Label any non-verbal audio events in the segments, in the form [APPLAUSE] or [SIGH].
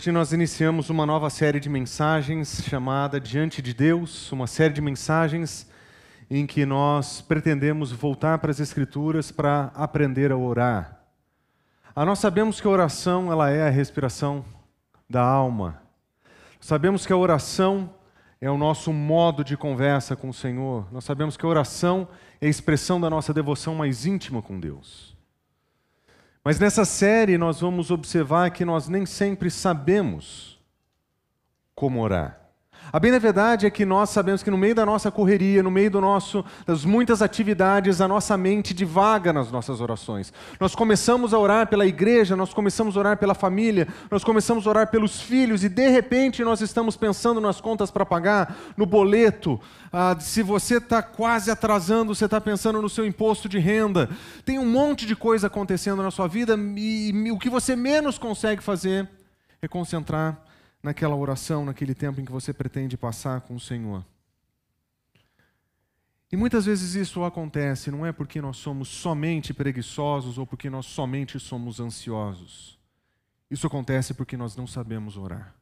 Hoje nós iniciamos uma nova série de mensagens chamada Diante de Deus, uma série de mensagens em que nós pretendemos voltar para as Escrituras para aprender a orar. Ah, nós sabemos que a oração ela é a respiração da alma. Sabemos que a oração é o nosso modo de conversa com o Senhor. Nós sabemos que a oração é a expressão da nossa devoção mais íntima com Deus. Mas nessa série nós vamos observar que nós nem sempre sabemos como orar. A bem da verdade é que nós sabemos que no meio da nossa correria, no meio do nosso, das muitas atividades, a nossa mente divaga nas nossas orações. Nós começamos a orar pela igreja, nós começamos a orar pela família, nós começamos a orar pelos filhos e de repente nós estamos pensando nas contas para pagar, no boleto. Ah, se você está quase atrasando, você está pensando no seu imposto de renda. Tem um monte de coisa acontecendo na sua vida e, e o que você menos consegue fazer é concentrar naquela oração, naquele tempo em que você pretende passar com o Senhor. E muitas vezes isso acontece, não é porque nós somos somente preguiçosos ou porque nós somente somos ansiosos. Isso acontece porque nós não sabemos orar.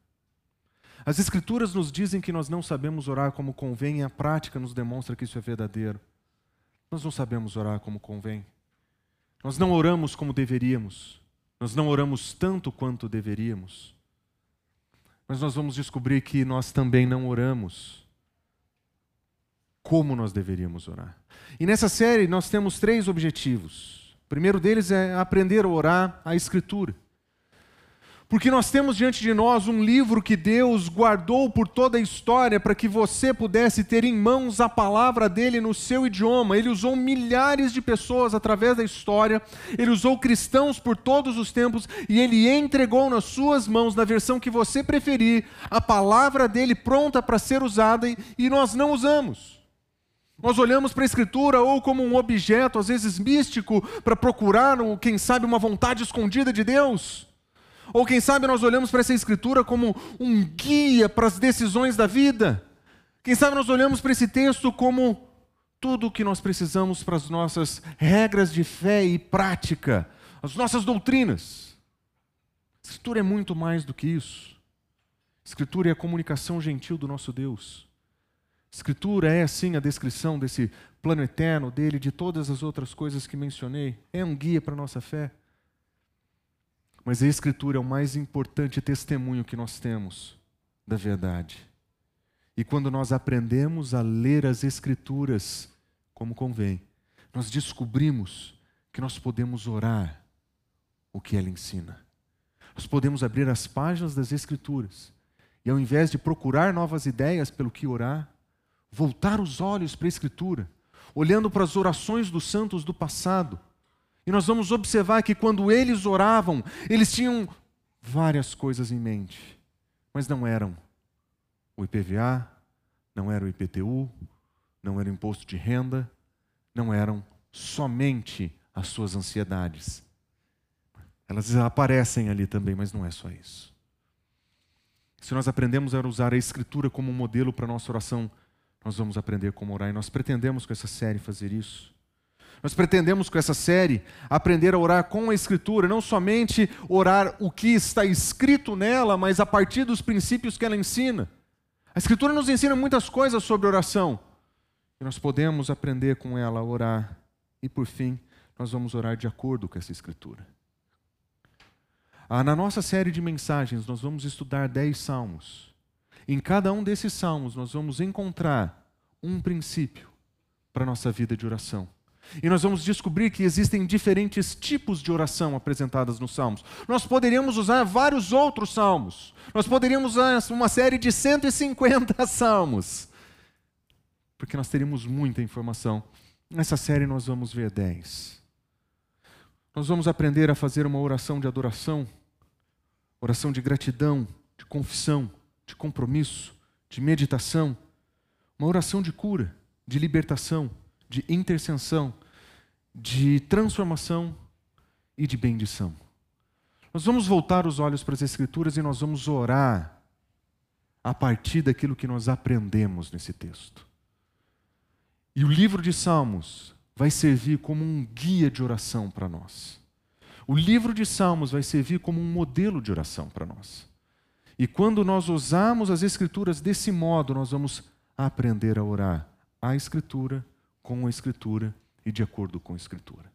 As Escrituras nos dizem que nós não sabemos orar como convém e a prática nos demonstra que isso é verdadeiro. Nós não sabemos orar como convém. Nós não oramos como deveríamos. Nós não oramos tanto quanto deveríamos. Mas nós vamos descobrir que nós também não oramos como nós deveríamos orar. E nessa série nós temos três objetivos. O primeiro deles é aprender a orar a Escritura. Porque nós temos diante de nós um livro que Deus guardou por toda a história para que você pudesse ter em mãos a palavra dele no seu idioma. Ele usou milhares de pessoas através da história, ele usou cristãos por todos os tempos e ele entregou nas suas mãos, na versão que você preferir, a palavra dele pronta para ser usada e nós não usamos. Nós olhamos para a Escritura ou como um objeto, às vezes místico, para procurar, quem sabe, uma vontade escondida de Deus. Ou quem sabe nós olhamos para essa escritura como um guia para as decisões da vida. Quem sabe nós olhamos para esse texto como tudo o que nós precisamos para as nossas regras de fé e prática, as nossas doutrinas. A escritura é muito mais do que isso. A escritura é a comunicação gentil do nosso Deus. Escritura é, sim, a descrição desse plano eterno dele, de todas as outras coisas que mencionei. É um guia para a nossa fé. Mas a Escritura é o mais importante testemunho que nós temos da verdade. E quando nós aprendemos a ler as Escrituras como convém, nós descobrimos que nós podemos orar o que ela ensina. Nós podemos abrir as páginas das Escrituras e, ao invés de procurar novas ideias pelo que orar, voltar os olhos para a Escritura, olhando para as orações dos santos do passado e nós vamos observar que quando eles oravam, eles tinham várias coisas em mente, mas não eram o IPVA, não era o IPTU, não era o imposto de renda, não eram somente as suas ansiedades. Elas aparecem ali também, mas não é só isso. Se nós aprendemos a usar a Escritura como modelo para a nossa oração, nós vamos aprender como orar. E nós pretendemos com essa série fazer isso. Nós pretendemos com essa série aprender a orar com a Escritura, não somente orar o que está escrito nela, mas a partir dos princípios que ela ensina. A Escritura nos ensina muitas coisas sobre oração e nós podemos aprender com ela a orar. E por fim, nós vamos orar de acordo com essa Escritura. Ah, na nossa série de mensagens, nós vamos estudar dez salmos. Em cada um desses salmos, nós vamos encontrar um princípio para a nossa vida de oração. E nós vamos descobrir que existem diferentes tipos de oração apresentadas nos Salmos. Nós poderíamos usar vários outros salmos. Nós poderíamos usar uma série de 150 [LAUGHS] salmos. Porque nós teríamos muita informação. Nessa série nós vamos ver 10. Nós vamos aprender a fazer uma oração de adoração, oração de gratidão, de confissão, de compromisso, de meditação, uma oração de cura, de libertação, de intercessão, de transformação e de bendição. Nós vamos voltar os olhos para as Escrituras e nós vamos orar a partir daquilo que nós aprendemos nesse texto. E o livro de Salmos vai servir como um guia de oração para nós. O livro de Salmos vai servir como um modelo de oração para nós. E quando nós usamos as Escrituras desse modo, nós vamos aprender a orar a Escritura com a Escritura e de acordo com a Escritura.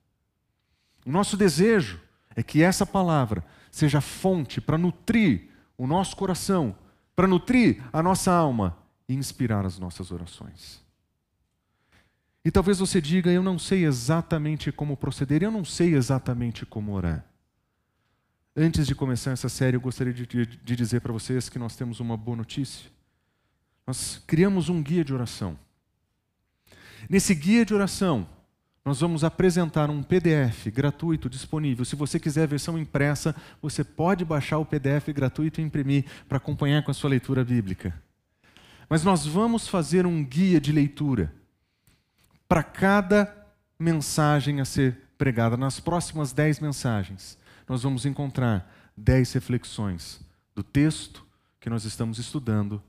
O nosso desejo é que essa palavra seja fonte para nutrir o nosso coração, para nutrir a nossa alma e inspirar as nossas orações. E talvez você diga: Eu não sei exatamente como proceder, eu não sei exatamente como orar. Antes de começar essa série, eu gostaria de, de dizer para vocês que nós temos uma boa notícia. Nós criamos um guia de oração. Nesse guia de oração, nós vamos apresentar um PDF gratuito disponível. Se você quiser a versão impressa, você pode baixar o PDF gratuito e imprimir para acompanhar com a sua leitura bíblica. Mas nós vamos fazer um guia de leitura para cada mensagem a ser pregada. Nas próximas dez mensagens, nós vamos encontrar dez reflexões do texto que nós estamos estudando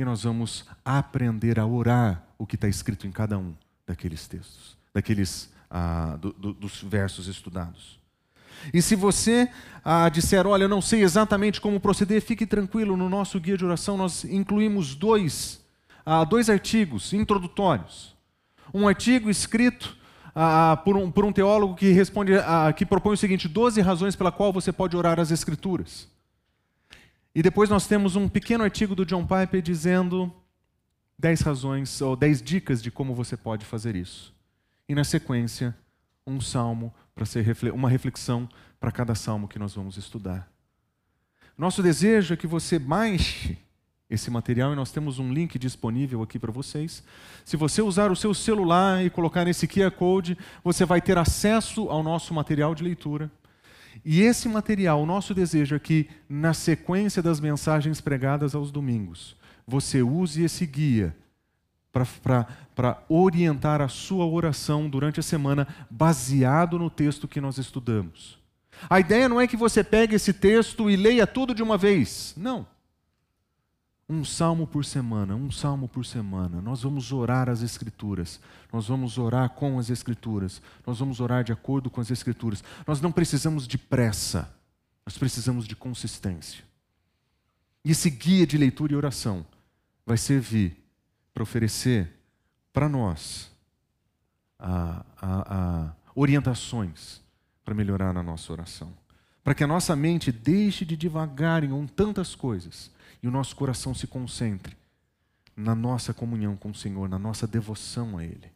e nós vamos aprender a orar o que está escrito em cada um daqueles textos, daqueles ah, do, do, dos versos estudados. E se você ah, disser, olha, eu não sei exatamente como proceder, fique tranquilo, no nosso guia de oração nós incluímos dois, ah, dois artigos introdutórios. Um artigo escrito ah, por, um, por, um, teólogo que responde, ah, que propõe o seguinte: 12 razões pela qual você pode orar as Escrituras. E depois nós temos um pequeno artigo do John Piper dizendo 10 razões ou 10 dicas de como você pode fazer isso. E na sequência, um salmo para ser uma reflexão para cada salmo que nós vamos estudar. Nosso desejo é que você baixe esse material e nós temos um link disponível aqui para vocês. Se você usar o seu celular e colocar nesse QR Code, você vai ter acesso ao nosso material de leitura. E esse material, o nosso desejo é que, na sequência das mensagens pregadas aos domingos, você use esse guia para orientar a sua oração durante a semana, baseado no texto que nós estudamos. A ideia não é que você pegue esse texto e leia tudo de uma vez. Não. Um salmo por semana, um salmo por semana. Nós vamos orar as Escrituras. Nós vamos orar com as Escrituras. Nós vamos orar de acordo com as Escrituras. Nós não precisamos de pressa. Nós precisamos de consistência. E esse guia de leitura e oração vai servir para oferecer para nós a, a, a orientações para melhorar a nossa oração. Para que a nossa mente deixe de divagar em tantas coisas e o nosso coração se concentre na nossa comunhão com o Senhor, na nossa devoção a Ele.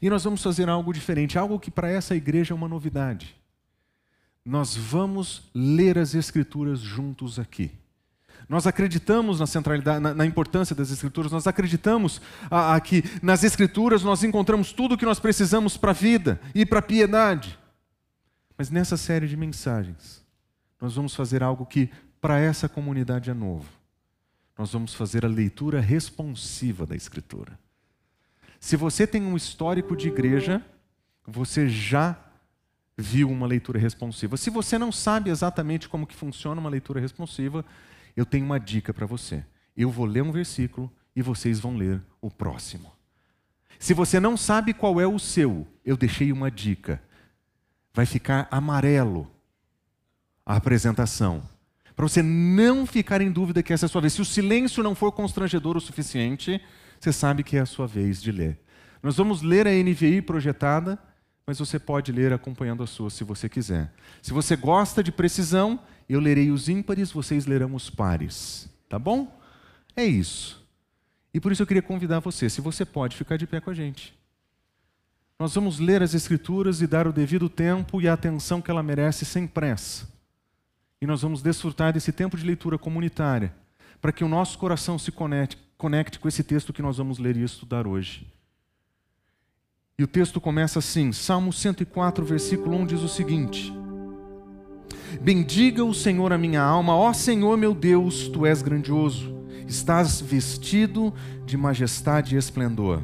E nós vamos fazer algo diferente, algo que para essa igreja é uma novidade. Nós vamos ler as Escrituras juntos aqui. Nós acreditamos na centralidade, na, na importância das Escrituras, nós acreditamos a, a, que nas Escrituras nós encontramos tudo o que nós precisamos para a vida e para a piedade. Mas nessa série de mensagens, nós vamos fazer algo que para essa comunidade é novo. Nós vamos fazer a leitura responsiva da Escritura. Se você tem um histórico de igreja, você já viu uma leitura responsiva. Se você não sabe exatamente como que funciona uma leitura responsiva, eu tenho uma dica para você. Eu vou ler um versículo e vocês vão ler o próximo. Se você não sabe qual é o seu, eu deixei uma dica. Vai ficar amarelo a apresentação para você não ficar em dúvida que essa é a sua vez. Se o silêncio não for constrangedor o suficiente, você sabe que é a sua vez de ler. Nós vamos ler a NVI projetada, mas você pode ler acompanhando a sua se você quiser. Se você gosta de precisão, eu lerei os ímpares, vocês lerão os pares. Tá bom? É isso. E por isso eu queria convidar você, se você pode, ficar de pé com a gente. Nós vamos ler as Escrituras e dar o devido tempo e a atenção que ela merece sem pressa. E nós vamos desfrutar desse tempo de leitura comunitária, para que o nosso coração se conecte, conecte com esse texto que nós vamos ler e estudar hoje. E o texto começa assim, Salmo 104, versículo 1 diz o seguinte: Bendiga o Senhor a minha alma, ó Senhor meu Deus, tu és grandioso, estás vestido de majestade e esplendor.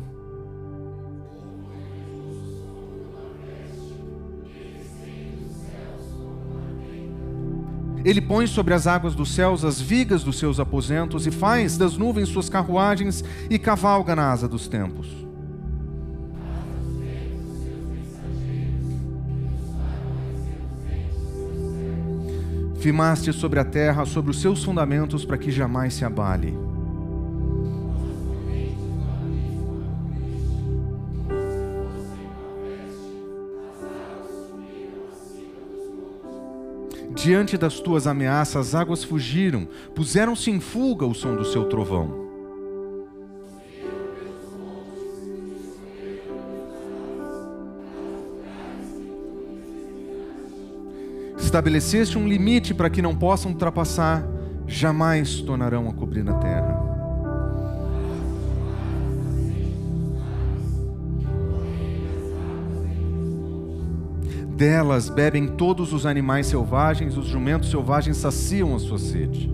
Ele põe sobre as águas dos céus as vigas dos seus aposentos e faz das nuvens suas carruagens e cavalga na asa dos tempos. Firmaste sobre a terra, sobre os seus fundamentos, para que jamais se abale. Diante das tuas ameaças, as águas fugiram, puseram-se em fuga o som do seu trovão. Estabeleceste um limite para que não possam ultrapassar, jamais tornarão a cobrir a terra. Delas bebem todos os animais selvagens, os jumentos selvagens saciam a sua sede.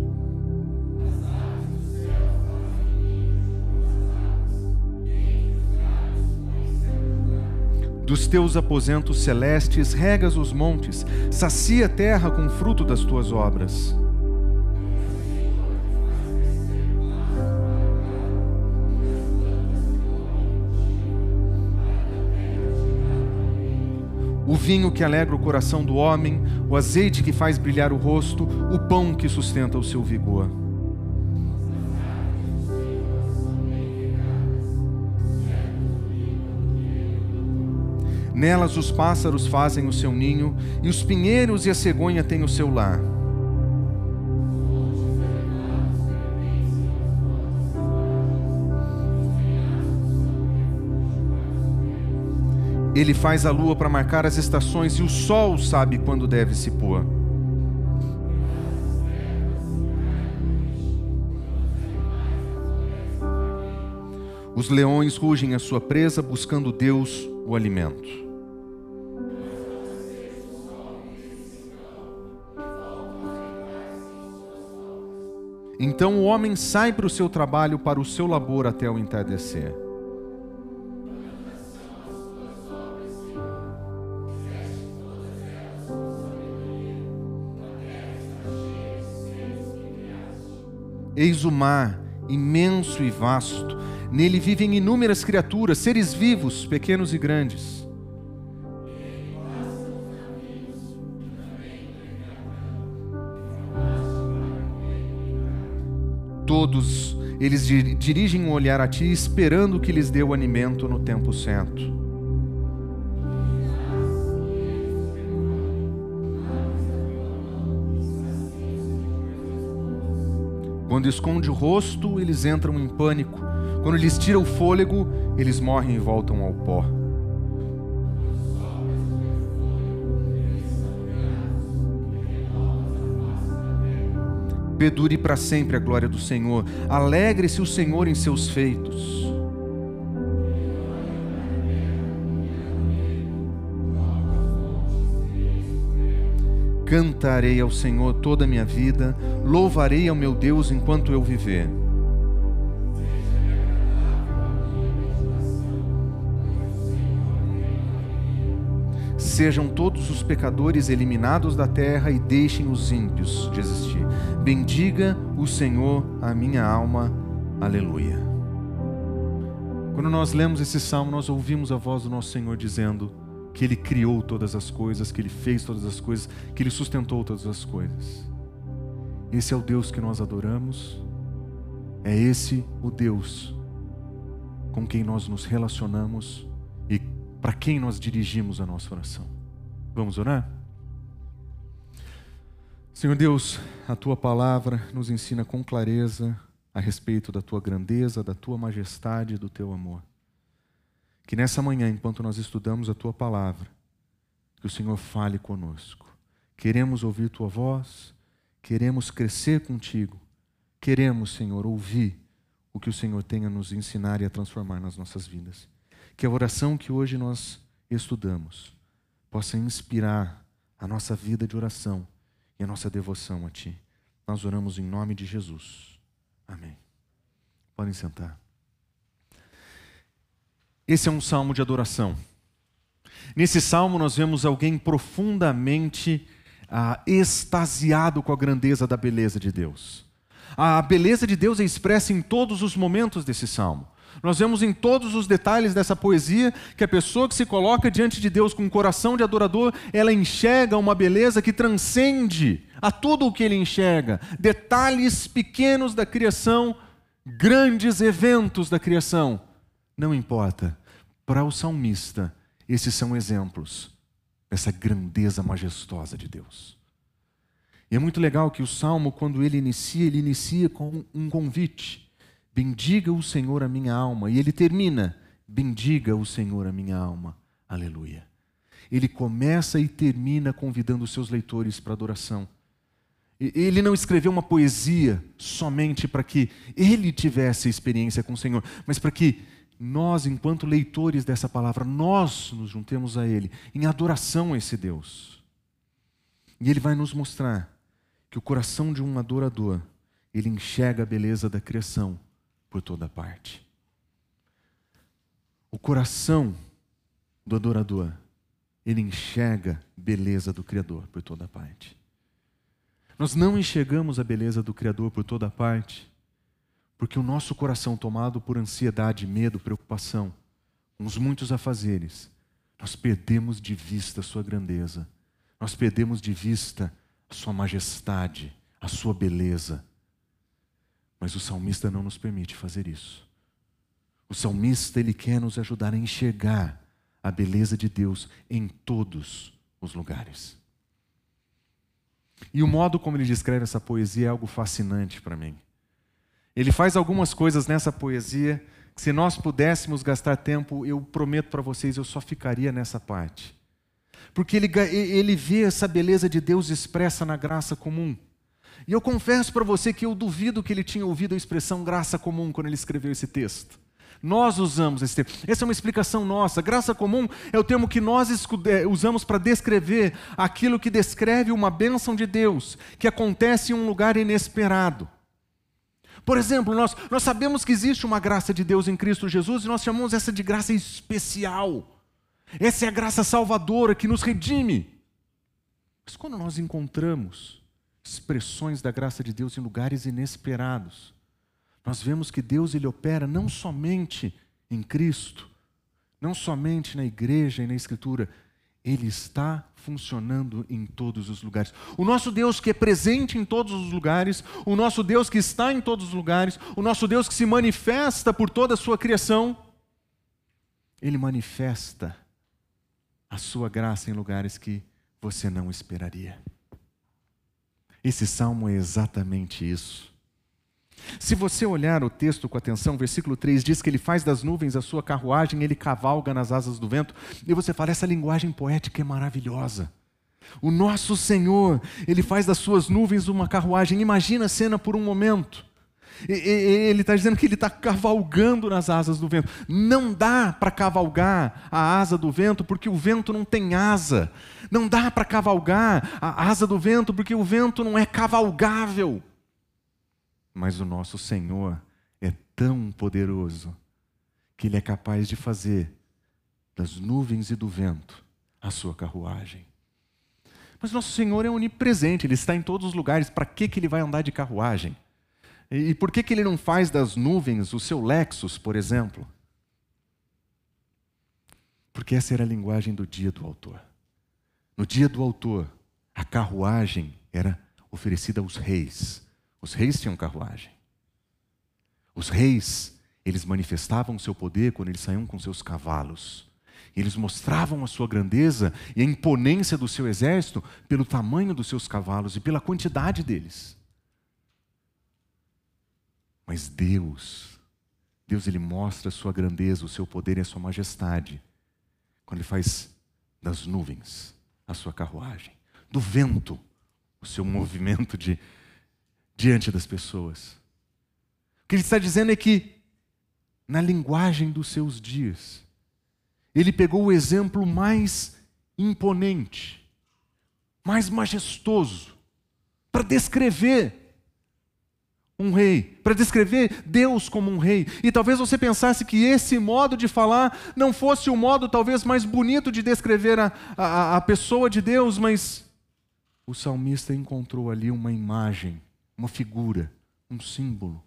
Dos teus aposentos celestes regas os montes, sacia a terra com o fruto das tuas obras. Vinho que alegra o coração do homem, o azeite que faz brilhar o rosto, o pão que sustenta o seu vigor. Nelas os pássaros fazem o seu ninho, e os pinheiros e a cegonha têm o seu lar. Ele faz a lua para marcar as estações e o sol sabe quando deve se pôr. Os leões rugem a sua presa, buscando Deus, o alimento. Então o homem sai para o seu trabalho, para o seu labor até o entardecer. Eis o mar, imenso e vasto. Nele vivem inúmeras criaturas, seres vivos, pequenos e grandes. Todos eles dirigem um olhar a ti, esperando que lhes dê o alimento no tempo certo. Quando esconde o rosto, eles entram em pânico. Quando lhes tira o fôlego, eles morrem e voltam ao pó. Pedure para sempre a glória do Senhor. Alegre-se o Senhor em seus feitos. Cantarei ao Senhor toda a minha vida, louvarei ao meu Deus enquanto eu viver. Sejam todos os pecadores eliminados da terra e deixem os ímpios de existir. Bendiga o Senhor a minha alma. Aleluia. Quando nós lemos esse salmo, nós ouvimos a voz do nosso Senhor dizendo: que Ele criou todas as coisas, que Ele fez todas as coisas, que Ele sustentou todas as coisas. Esse é o Deus que nós adoramos, é esse o Deus com quem nós nos relacionamos e para quem nós dirigimos a nossa oração. Vamos orar? Senhor Deus, a tua palavra nos ensina com clareza a respeito da tua grandeza, da tua majestade e do teu amor. Que nessa manhã, enquanto nós estudamos a tua palavra, que o Senhor fale conosco. Queremos ouvir tua voz, queremos crescer contigo, queremos, Senhor, ouvir o que o Senhor tem a nos ensinar e a transformar nas nossas vidas. Que a oração que hoje nós estudamos possa inspirar a nossa vida de oração e a nossa devoção a Ti. Nós oramos em nome de Jesus. Amém. Podem sentar. Esse é um salmo de adoração. Nesse salmo, nós vemos alguém profundamente ah, extasiado com a grandeza da beleza de Deus. A beleza de Deus é expressa em todos os momentos desse salmo. Nós vemos em todos os detalhes dessa poesia que a pessoa que se coloca diante de Deus com um coração de adorador, ela enxerga uma beleza que transcende a tudo o que ele enxerga. Detalhes pequenos da criação, grandes eventos da criação. Não importa. Para o salmista, esses são exemplos dessa grandeza majestosa de Deus. E é muito legal que o salmo, quando ele inicia, ele inicia com um convite. Bendiga o Senhor a minha alma. E ele termina: Bendiga o Senhor a minha alma. Aleluia. Ele começa e termina convidando os seus leitores para adoração. Ele não escreveu uma poesia somente para que ele tivesse experiência com o Senhor, mas para que nós, enquanto leitores dessa palavra, nós nos juntemos a Ele em adoração a esse Deus. E Ele vai nos mostrar que o coração de um adorador, ele enxerga a beleza da criação por toda parte. O coração do adorador, ele enxerga a beleza do Criador por toda parte. Nós não enxergamos a beleza do Criador por toda parte porque o nosso coração tomado por ansiedade, medo, preocupação, uns muitos afazeres, nós perdemos de vista a sua grandeza, nós perdemos de vista a sua majestade, a sua beleza. Mas o salmista não nos permite fazer isso. O salmista, ele quer nos ajudar a enxergar a beleza de Deus em todos os lugares. E o modo como ele descreve essa poesia é algo fascinante para mim. Ele faz algumas coisas nessa poesia que, se nós pudéssemos gastar tempo, eu prometo para vocês, eu só ficaria nessa parte. Porque ele, ele vê essa beleza de Deus expressa na graça comum. E eu confesso para você que eu duvido que ele tinha ouvido a expressão graça comum quando ele escreveu esse texto. Nós usamos esse termo. Essa é uma explicação nossa. Graça comum é o termo que nós é, usamos para descrever aquilo que descreve uma bênção de Deus, que acontece em um lugar inesperado. Por exemplo, nós, nós sabemos que existe uma graça de Deus em Cristo Jesus e nós chamamos essa de graça especial. Essa é a graça salvadora que nos redime. Mas quando nós encontramos expressões da graça de Deus em lugares inesperados, nós vemos que Deus ele opera não somente em Cristo, não somente na igreja e na Escritura, ele está funcionando em todos os lugares. O nosso Deus que é presente em todos os lugares, o nosso Deus que está em todos os lugares, o nosso Deus que se manifesta por toda a sua criação, ele manifesta a sua graça em lugares que você não esperaria. Esse salmo é exatamente isso. Se você olhar o texto com atenção, versículo 3 diz que ele faz das nuvens a sua carruagem, ele cavalga nas asas do vento, e você fala, essa linguagem poética é maravilhosa. O nosso Senhor, ele faz das suas nuvens uma carruagem. Imagina a cena por um momento. Ele está dizendo que ele está cavalgando nas asas do vento. Não dá para cavalgar a asa do vento porque o vento não tem asa. Não dá para cavalgar a asa do vento porque o vento não é cavalgável. Mas o nosso Senhor é tão poderoso que Ele é capaz de fazer das nuvens e do vento a sua carruagem. Mas nosso Senhor é onipresente, Ele está em todos os lugares. Para que, que Ele vai andar de carruagem? E por que, que Ele não faz das nuvens o seu Lexus, por exemplo? Porque essa era a linguagem do dia do autor. No dia do autor, a carruagem era oferecida aos reis os reis tinham carruagem. Os reis, eles manifestavam seu poder quando eles saíam com seus cavalos. Eles mostravam a sua grandeza e a imponência do seu exército pelo tamanho dos seus cavalos e pela quantidade deles. Mas Deus, Deus ele mostra a sua grandeza, o seu poder e a sua majestade quando ele faz das nuvens a sua carruagem, do vento o seu [LAUGHS] movimento de diante das pessoas. O que ele está dizendo é que na linguagem dos seus dias, ele pegou o exemplo mais imponente, mais majestoso, para descrever um rei, para descrever Deus como um rei. E talvez você pensasse que esse modo de falar não fosse o modo talvez mais bonito de descrever a, a, a pessoa de Deus, mas o salmista encontrou ali uma imagem, uma figura, um símbolo.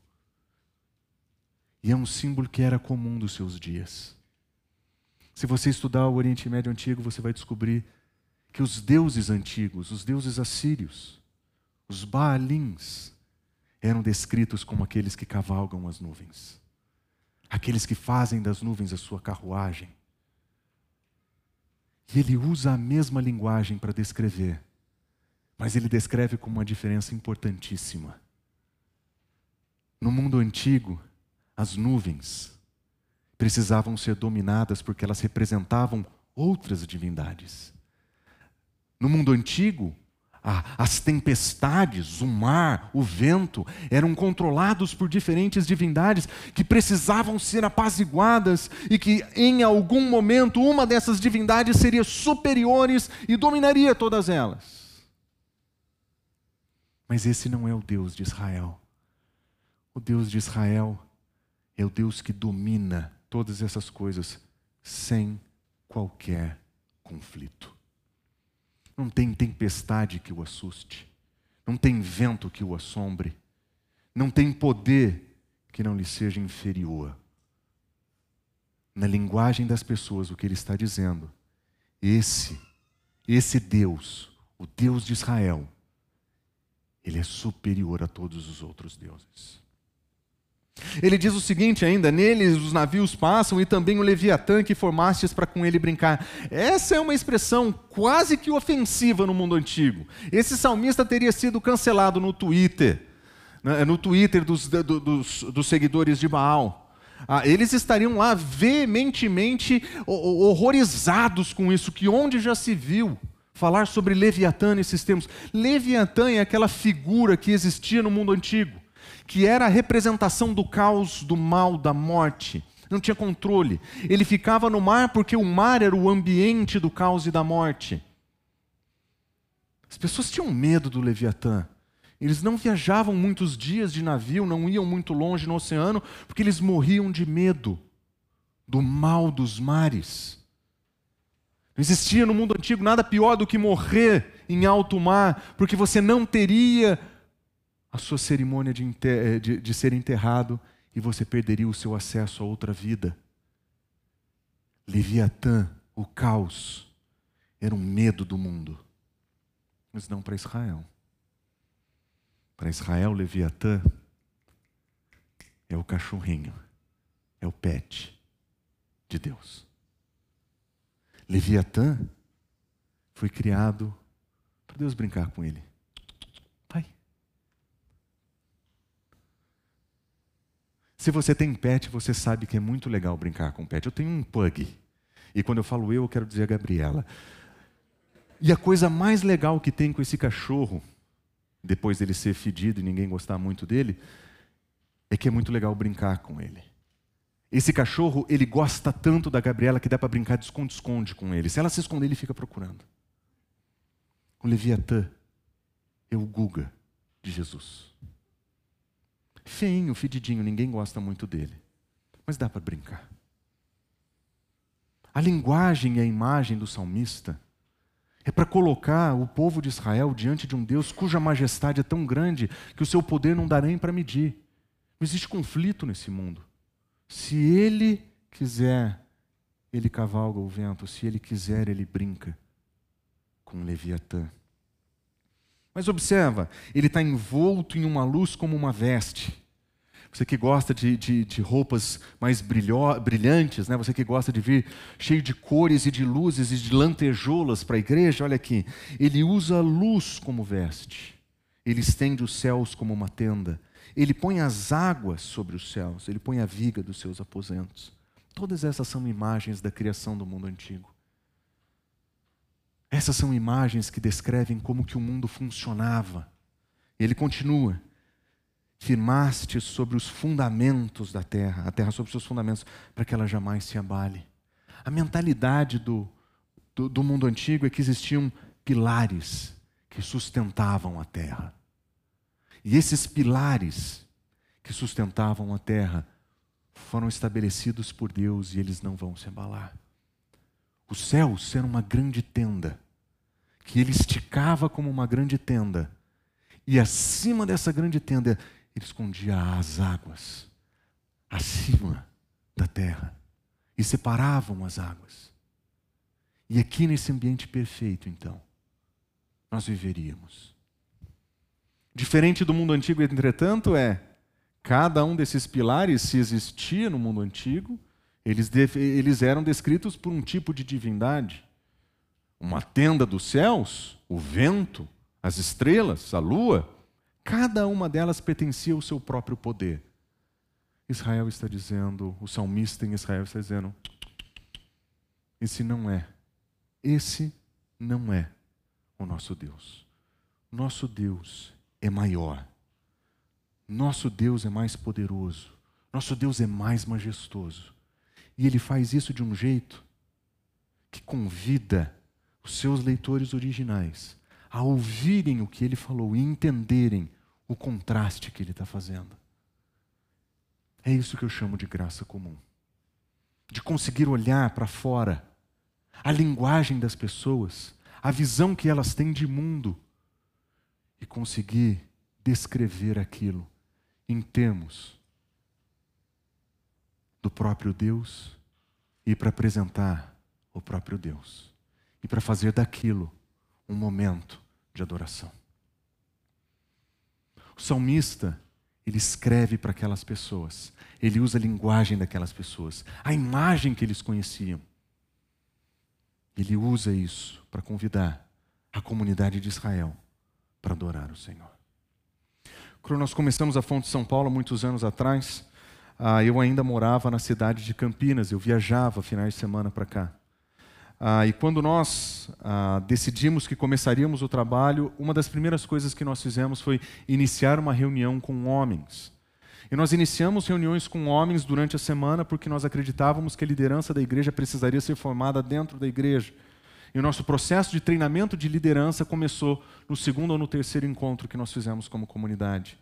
E é um símbolo que era comum dos seus dias. Se você estudar o Oriente Médio Antigo, você vai descobrir que os deuses antigos, os deuses assírios, os Baalins, eram descritos como aqueles que cavalgam as nuvens, aqueles que fazem das nuvens a sua carruagem. E ele usa a mesma linguagem para descrever, mas ele descreve com uma diferença importantíssima. No mundo antigo, as nuvens precisavam ser dominadas porque elas representavam outras divindades. No mundo antigo, as tempestades, o mar, o vento, eram controlados por diferentes divindades que precisavam ser apaziguadas e que em algum momento uma dessas divindades seria superiores e dominaria todas elas. Mas esse não é o Deus de Israel. O Deus de Israel é o Deus que domina todas essas coisas sem qualquer conflito. Não tem tempestade que o assuste. Não tem vento que o assombre. Não tem poder que não lhe seja inferior. Na linguagem das pessoas, o que ele está dizendo, esse, esse Deus, o Deus de Israel, ele é superior a todos os outros deuses. Ele diz o seguinte ainda: neles os navios passam e também o Leviatã que formastes para com ele brincar. Essa é uma expressão quase que ofensiva no mundo antigo. Esse salmista teria sido cancelado no Twitter, né, no Twitter dos, dos, dos seguidores de Baal. Ah, eles estariam lá veementemente horrorizados com isso, que onde já se viu falar sobre Leviatã nesses termos. Leviatã é aquela figura que existia no mundo antigo que era a representação do caos, do mal, da morte. Não tinha controle. Ele ficava no mar porque o mar era o ambiente do caos e da morte. As pessoas tinham medo do Leviatã. Eles não viajavam muitos dias de navio, não iam muito longe no oceano, porque eles morriam de medo do mal dos mares. Não existia no mundo antigo nada pior do que morrer em alto mar, porque você não teria a sua cerimônia de, eh, de, de ser enterrado e você perderia o seu acesso a outra vida. Leviatã, o caos, era um medo do mundo, mas não para Israel. Para Israel, Leviatã é o cachorrinho, é o pet de Deus. Leviatã foi criado para Deus brincar com ele. Se você tem pet, você sabe que é muito legal brincar com pet. Eu tenho um pug. E quando eu falo eu, eu quero dizer a Gabriela. E a coisa mais legal que tem com esse cachorro, depois dele ser fedido e ninguém gostar muito dele, é que é muito legal brincar com ele. Esse cachorro, ele gosta tanto da Gabriela que dá para brincar de esconde-esconde com ele. Se ela se esconder, ele fica procurando. O Leviatã é o Guga de Jesus. Feinho, fedidinho, ninguém gosta muito dele. Mas dá para brincar. A linguagem e a imagem do salmista é para colocar o povo de Israel diante de um Deus cuja majestade é tão grande que o seu poder não dá nem para medir. Não existe conflito nesse mundo. Se ele quiser, ele cavalga o vento. Se ele quiser, ele brinca com Leviatã. Mas observa, ele está envolto em uma luz como uma veste. Você que gosta de, de, de roupas mais brilho, brilhantes, né? você que gosta de vir cheio de cores e de luzes e de lantejoulas para a igreja, olha aqui. Ele usa a luz como veste. Ele estende os céus como uma tenda. Ele põe as águas sobre os céus, ele põe a viga dos seus aposentos. Todas essas são imagens da criação do mundo antigo. Essas são imagens que descrevem como que o mundo funcionava. Ele continua: firmaste sobre os fundamentos da terra, a terra sobre seus fundamentos, para que ela jamais se abale. A mentalidade do, do, do mundo antigo é que existiam pilares que sustentavam a terra. E esses pilares que sustentavam a terra foram estabelecidos por Deus e eles não vão se abalar. O céu ser uma grande tenda, que ele esticava como uma grande tenda, e acima dessa grande tenda ele escondia as águas, acima da terra, e separavam as águas. E aqui nesse ambiente perfeito, então, nós viveríamos. Diferente do mundo antigo, entretanto, é cada um desses pilares, se existia no mundo antigo, eles, eles eram descritos por um tipo de divindade. Uma tenda dos céus, o vento, as estrelas, a lua, cada uma delas pertencia ao seu próprio poder. Israel está dizendo, o salmista em Israel está dizendo: esse não é, esse não é o nosso Deus. Nosso Deus é maior. Nosso Deus é mais poderoso. Nosso Deus é mais majestoso. E ele faz isso de um jeito que convida os seus leitores originais a ouvirem o que ele falou e entenderem o contraste que ele está fazendo. É isso que eu chamo de graça comum. De conseguir olhar para fora a linguagem das pessoas, a visão que elas têm de mundo e conseguir descrever aquilo em termos do próprio Deus e para apresentar o próprio Deus e para fazer daquilo um momento de adoração. O salmista, ele escreve para aquelas pessoas, ele usa a linguagem daquelas pessoas, a imagem que eles conheciam. Ele usa isso para convidar a comunidade de Israel para adorar o Senhor. Quando nós começamos a Fonte de São Paulo, muitos anos atrás, ah, eu ainda morava na cidade de Campinas, eu viajava finais de semana para cá. Ah, e quando nós ah, decidimos que começaríamos o trabalho, uma das primeiras coisas que nós fizemos foi iniciar uma reunião com homens. E nós iniciamos reuniões com homens durante a semana porque nós acreditávamos que a liderança da igreja precisaria ser formada dentro da igreja. E o nosso processo de treinamento de liderança começou no segundo ou no terceiro encontro que nós fizemos como comunidade.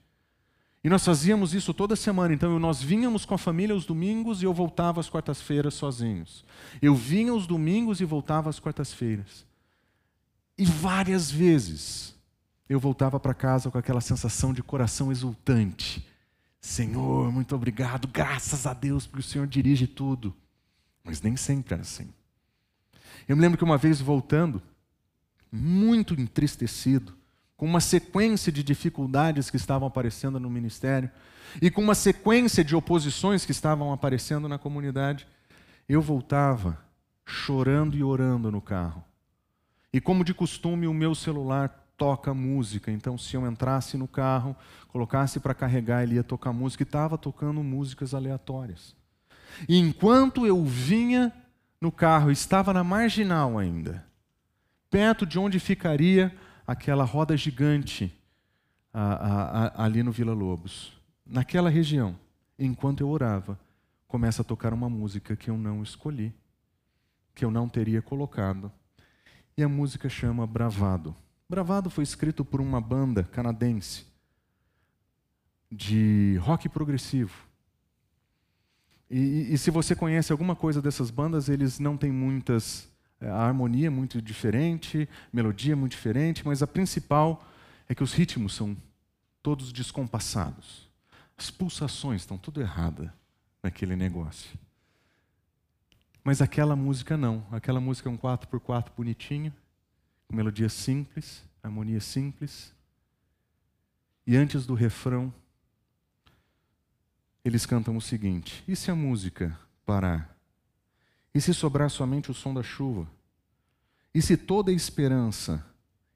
E nós fazíamos isso toda semana. Então, nós vínhamos com a família aos domingos e eu voltava às quartas-feiras sozinhos. Eu vinha aos domingos e voltava às quartas-feiras. E várias vezes eu voltava para casa com aquela sensação de coração exultante. Senhor, muito obrigado, graças a Deus, porque o Senhor dirige tudo. Mas nem sempre era assim. Eu me lembro que uma vez voltando, muito entristecido, com uma sequência de dificuldades que estavam aparecendo no ministério e com uma sequência de oposições que estavam aparecendo na comunidade, eu voltava chorando e orando no carro. E como de costume, o meu celular toca música. Então, se eu entrasse no carro, colocasse para carregar, ele ia tocar música e estava tocando músicas aleatórias. E enquanto eu vinha no carro, estava na marginal ainda, perto de onde ficaria aquela roda gigante a, a, a, ali no Vila Lobos. Naquela região, enquanto eu orava, começa a tocar uma música que eu não escolhi, que eu não teria colocado. E a música chama Bravado. Bravado foi escrito por uma banda canadense de rock progressivo. E, e, se você conhece alguma coisa dessas bandas, eles não têm muitas. É, a harmonia é muito diferente, melodia é muito diferente, mas a principal é que os ritmos são todos descompassados. As pulsações estão tudo erradas naquele negócio. Mas aquela música não. Aquela música é um 4x4 bonitinho, com melodia simples, harmonia simples. E antes do refrão, eles cantam o seguinte: e se a música parar? E se sobrar somente o som da chuva? E se toda a esperança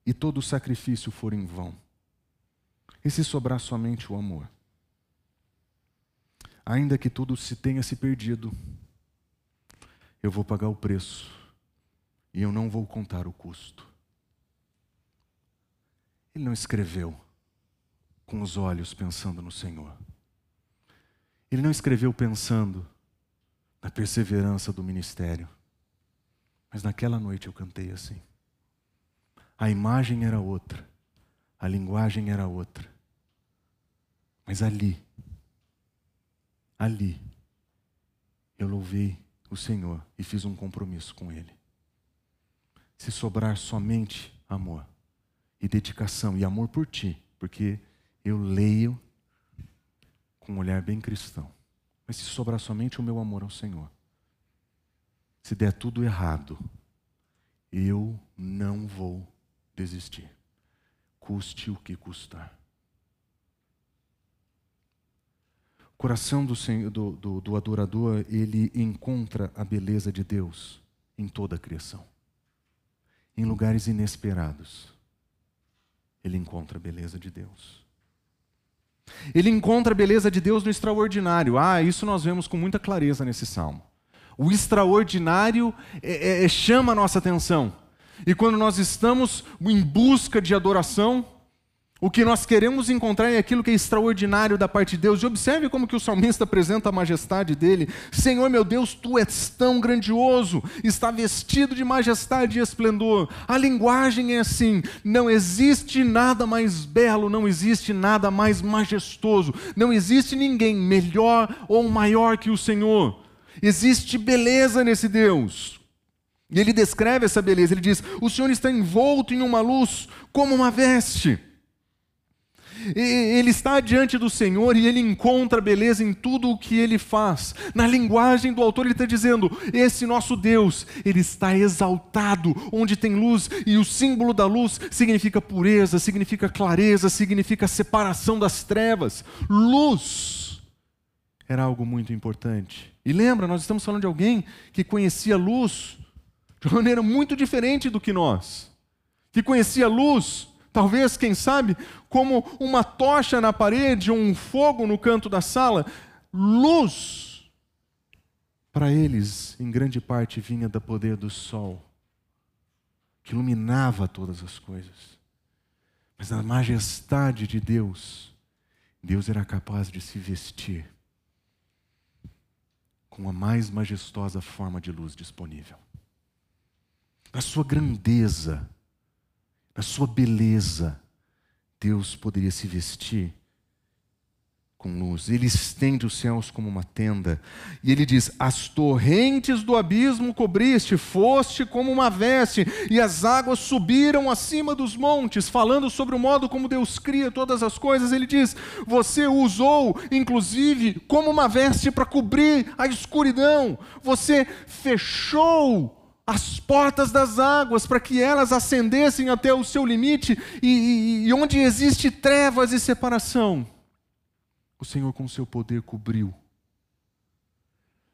e todo o sacrifício for em vão? E se sobrar somente o amor? ainda que tudo se tenha se perdido, eu vou pagar o preço e eu não vou contar o custo. Ele não escreveu com os olhos pensando no Senhor. Ele não escreveu pensando na perseverança do ministério. Mas naquela noite eu cantei assim. A imagem era outra, a linguagem era outra. Mas ali, ali, eu louvei o Senhor e fiz um compromisso com Ele. Se sobrar somente amor e dedicação e amor por ti, porque eu leio com um olhar bem cristão. Mas se sobrar somente o meu amor ao Senhor, se der tudo errado, eu não vou desistir, custe o que custar. O coração do, do, do, do adorador, ele encontra a beleza de Deus em toda a criação, em lugares inesperados. Ele encontra a beleza de Deus. Ele encontra a beleza de Deus no extraordinário. Ah, isso nós vemos com muita clareza nesse salmo. O extraordinário é, é, é, chama a nossa atenção. E quando nós estamos em busca de adoração, o que nós queremos encontrar é aquilo que é extraordinário da parte de Deus. E observe como que o salmista apresenta a majestade dele. Senhor meu Deus, tu és tão grandioso, está vestido de majestade e esplendor. A linguagem é assim: não existe nada mais belo, não existe nada mais majestoso, não existe ninguém melhor ou maior que o Senhor. Existe beleza nesse Deus. E ele descreve essa beleza. Ele diz: O Senhor está envolto em uma luz como uma veste. Ele está diante do Senhor e ele encontra beleza em tudo o que ele faz. Na linguagem do autor, ele está dizendo: esse nosso Deus, ele está exaltado onde tem luz, e o símbolo da luz significa pureza, significa clareza, significa separação das trevas. Luz era algo muito importante. E lembra, nós estamos falando de alguém que conhecia luz de uma maneira muito diferente do que nós. Que conhecia luz, talvez, quem sabe, como uma tocha na parede ou um fogo no canto da sala. Luz, para eles, em grande parte, vinha do poder do sol, que iluminava todas as coisas. Mas na majestade de Deus, Deus era capaz de se vestir com a mais majestosa forma de luz disponível. Na sua grandeza, na sua beleza, Deus poderia se vestir com luz. Ele estende os céus como uma tenda. E ele diz: As torrentes do abismo cobriste, foste como uma veste, e as águas subiram acima dos montes. Falando sobre o modo como Deus cria todas as coisas, ele diz: Você usou, inclusive, como uma veste para cobrir a escuridão. Você fechou as portas das águas para que elas ascendessem até o seu limite e, e, e onde existe trevas e separação o Senhor, com seu poder, cobriu.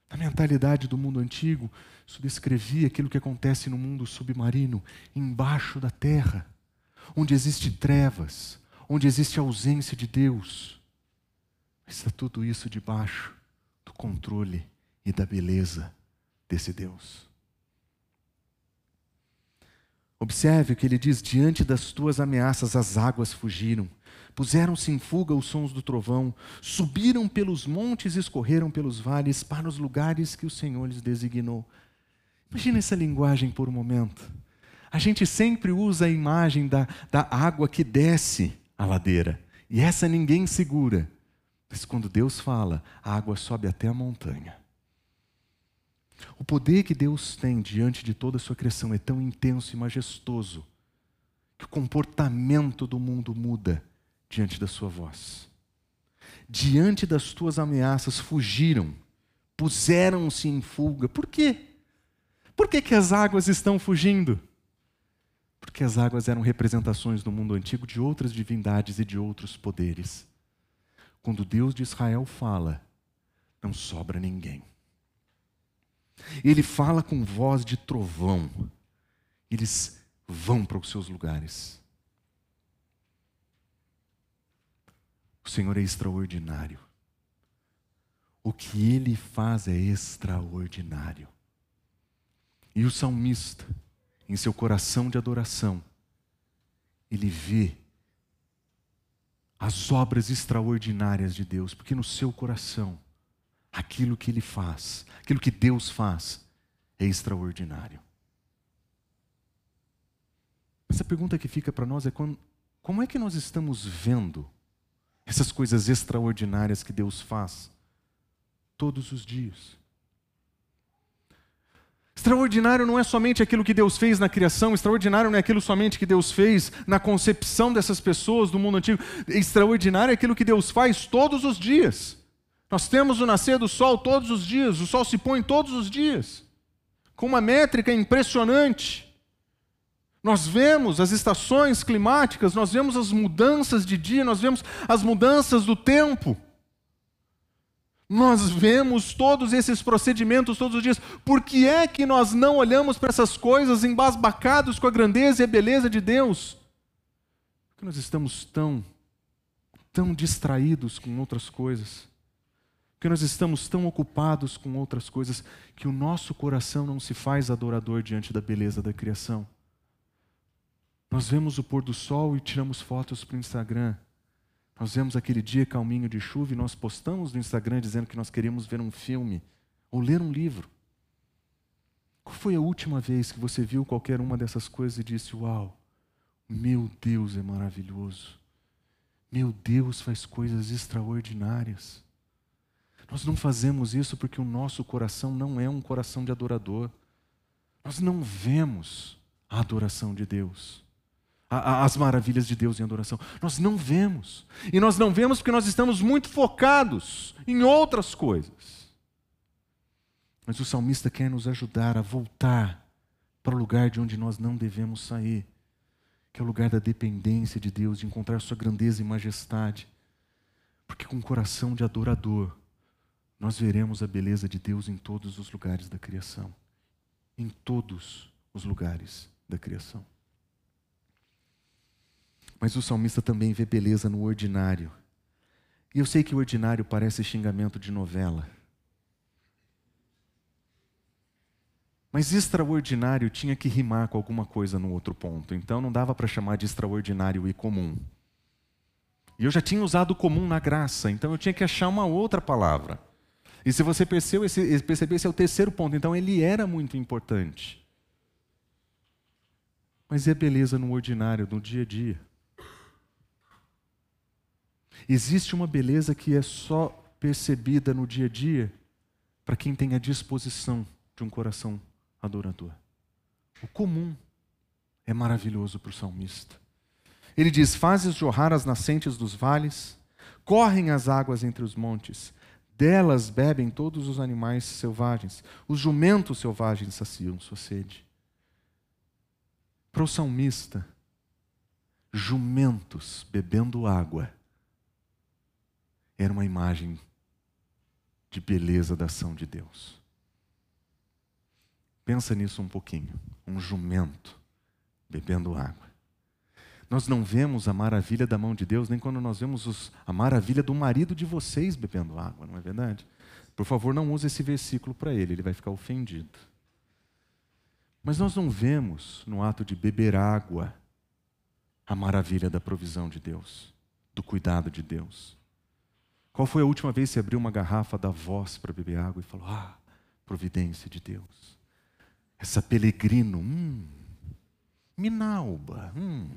Na mentalidade do mundo antigo, isso descrevia aquilo que acontece no mundo submarino, embaixo da terra, onde existe trevas, onde existe ausência de Deus. Está tudo isso debaixo do controle e da beleza desse Deus. Observe o que ele diz: diante das tuas ameaças, as águas fugiram, Puseram-se em fuga os sons do trovão, subiram pelos montes e escorreram pelos vales para os lugares que o Senhor lhes designou. Imagina essa linguagem por um momento. A gente sempre usa a imagem da, da água que desce a ladeira, e essa ninguém segura. Mas quando Deus fala, a água sobe até a montanha. O poder que Deus tem diante de toda a sua criação é tão intenso e majestoso que o comportamento do mundo muda diante da sua voz. Diante das tuas ameaças, fugiram, puseram-se em fuga. Por quê? Por que, que as águas estão fugindo? Porque as águas eram representações no mundo antigo de outras divindades e de outros poderes. Quando Deus de Israel fala, não sobra ninguém. Ele fala com voz de trovão. Eles vão para os seus lugares. O Senhor é extraordinário. O que ele faz é extraordinário. E o salmista, em seu coração de adoração, ele vê as obras extraordinárias de Deus, porque no seu coração, aquilo que ele faz, aquilo que Deus faz, é extraordinário. Essa pergunta que fica para nós é quando, como é que nós estamos vendo essas coisas extraordinárias que Deus faz todos os dias? Extraordinário não é somente aquilo que Deus fez na criação, extraordinário não é aquilo somente que Deus fez na concepção dessas pessoas do mundo antigo. Extraordinário é aquilo que Deus faz todos os dias. Nós temos o nascer do sol todos os dias, o sol se põe todos os dias, com uma métrica impressionante. Nós vemos as estações climáticas, nós vemos as mudanças de dia, nós vemos as mudanças do tempo. Nós vemos todos esses procedimentos todos os dias. Por que é que nós não olhamos para essas coisas embasbacados com a grandeza e a beleza de Deus? Porque nós estamos tão, tão distraídos com outras coisas. Porque nós estamos tão ocupados com outras coisas que o nosso coração não se faz adorador diante da beleza da criação. Nós vemos o pôr do sol e tiramos fotos para o Instagram. Nós vemos aquele dia calminho de chuva e nós postamos no Instagram dizendo que nós queríamos ver um filme ou ler um livro. Qual foi a última vez que você viu qualquer uma dessas coisas e disse: Uau, meu Deus é maravilhoso. Meu Deus faz coisas extraordinárias. Nós não fazemos isso porque o nosso coração não é um coração de adorador. Nós não vemos a adoração de Deus as maravilhas de Deus em adoração. Nós não vemos. E nós não vemos porque nós estamos muito focados em outras coisas. Mas o salmista quer nos ajudar a voltar para o lugar de onde nós não devemos sair, que é o lugar da dependência de Deus, de encontrar Sua grandeza e majestade. Porque com o coração de adorador, nós veremos a beleza de Deus em todos os lugares da criação. Em todos os lugares da criação. Mas o salmista também vê beleza no ordinário. E eu sei que o ordinário parece xingamento de novela. Mas extraordinário tinha que rimar com alguma coisa no outro ponto. Então não dava para chamar de extraordinário e comum. E eu já tinha usado comum na graça, então eu tinha que achar uma outra palavra. E se você percebeu, esse, percebeu, esse é o terceiro ponto. Então ele era muito importante. Mas é beleza no ordinário, no dia a dia. Existe uma beleza que é só percebida no dia a dia para quem tem a disposição de um coração adorador. O comum é maravilhoso para o salmista. Ele diz: Fazes jorrar as nascentes dos vales, correm as águas entre os montes, delas bebem todos os animais selvagens, os jumentos selvagens saciam sua sede. Para o salmista, jumentos bebendo água era uma imagem de beleza da ação de Deus. Pensa nisso um pouquinho. Um jumento bebendo água. Nós não vemos a maravilha da mão de Deus nem quando nós vemos os, a maravilha do marido de vocês bebendo água, não é verdade? Por favor, não use esse versículo para ele, ele vai ficar ofendido. Mas nós não vemos no ato de beber água a maravilha da provisão de Deus, do cuidado de Deus. Qual foi a última vez que você abriu uma garrafa da voz para beber água e falou: Ah, providência de Deus. Essa pelegrino, hum, minalba, hum.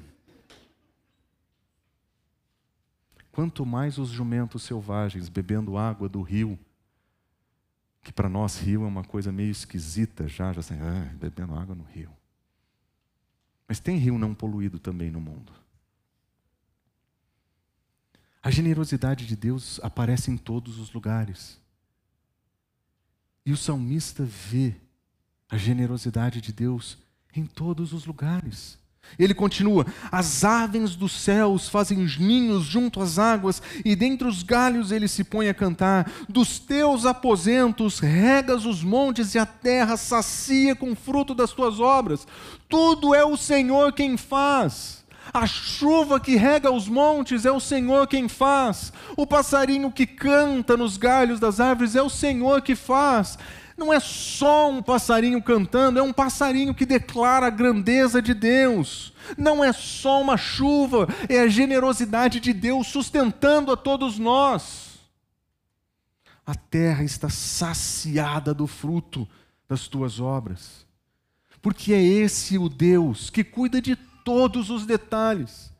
Quanto mais os jumentos selvagens bebendo água do rio, que para nós rio é uma coisa meio esquisita já, já assim, ah, bebendo água no rio. Mas tem rio não poluído também no mundo. A generosidade de Deus aparece em todos os lugares. E o salmista vê a generosidade de Deus em todos os lugares. Ele continua: As aves dos céus fazem os ninhos junto às águas, e dentre os galhos ele se põe a cantar. Dos teus aposentos regas os montes, e a terra sacia com fruto das tuas obras. Tudo é o Senhor quem faz. A chuva que rega os montes é o Senhor quem faz. O passarinho que canta nos galhos das árvores é o Senhor que faz. Não é só um passarinho cantando, é um passarinho que declara a grandeza de Deus. Não é só uma chuva, é a generosidade de Deus sustentando a todos nós. A terra está saciada do fruto das tuas obras, porque é esse o Deus que cuida de todos os detalhes.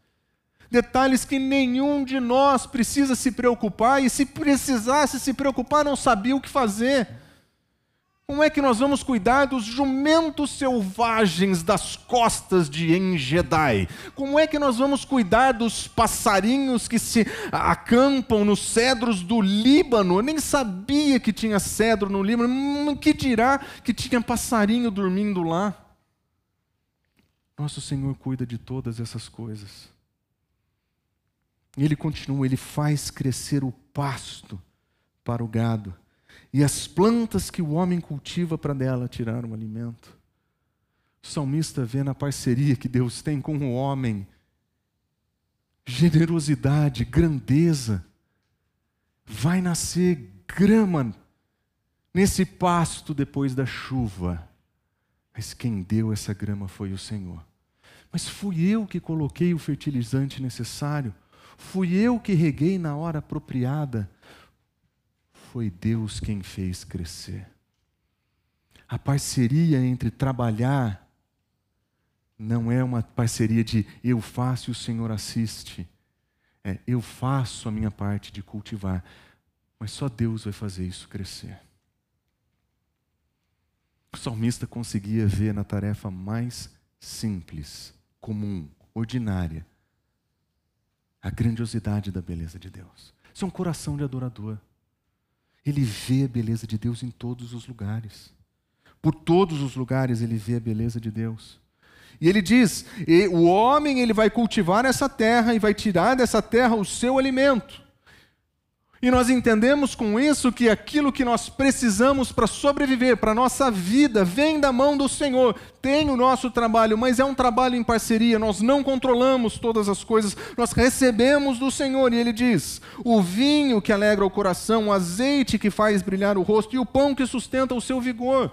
Detalhes que nenhum de nós precisa se preocupar, e se precisasse se preocupar, não sabia o que fazer. Como é que nós vamos cuidar dos jumentos selvagens das costas de Engedai? Como é que nós vamos cuidar dos passarinhos que se acampam nos cedros do Líbano? Eu nem sabia que tinha cedro no Líbano. Hum, que dirá que tinha passarinho dormindo lá? Nosso Senhor cuida de todas essas coisas. E ele continua, ele faz crescer o pasto para o gado e as plantas que o homem cultiva para dela tirar o alimento. O salmista vê na parceria que Deus tem com o homem generosidade, grandeza. Vai nascer grama nesse pasto depois da chuva. Mas quem deu essa grama foi o Senhor. Mas fui eu que coloquei o fertilizante necessário, fui eu que reguei na hora apropriada. Foi Deus quem fez crescer. A parceria entre trabalhar não é uma parceria de eu faço e o Senhor assiste. É eu faço a minha parte de cultivar, mas só Deus vai fazer isso crescer. O salmista conseguia ver na tarefa mais simples comum, ordinária, a grandiosidade da beleza de Deus. Isso é um coração de adorador. Ele vê a beleza de Deus em todos os lugares. Por todos os lugares ele vê a beleza de Deus. E ele diz: e o homem ele vai cultivar essa terra e vai tirar dessa terra o seu alimento. E nós entendemos com isso que aquilo que nós precisamos para sobreviver, para a nossa vida, vem da mão do Senhor. Tem o nosso trabalho, mas é um trabalho em parceria. Nós não controlamos todas as coisas, nós recebemos do Senhor. E Ele diz: o vinho que alegra o coração, o azeite que faz brilhar o rosto e o pão que sustenta o seu vigor.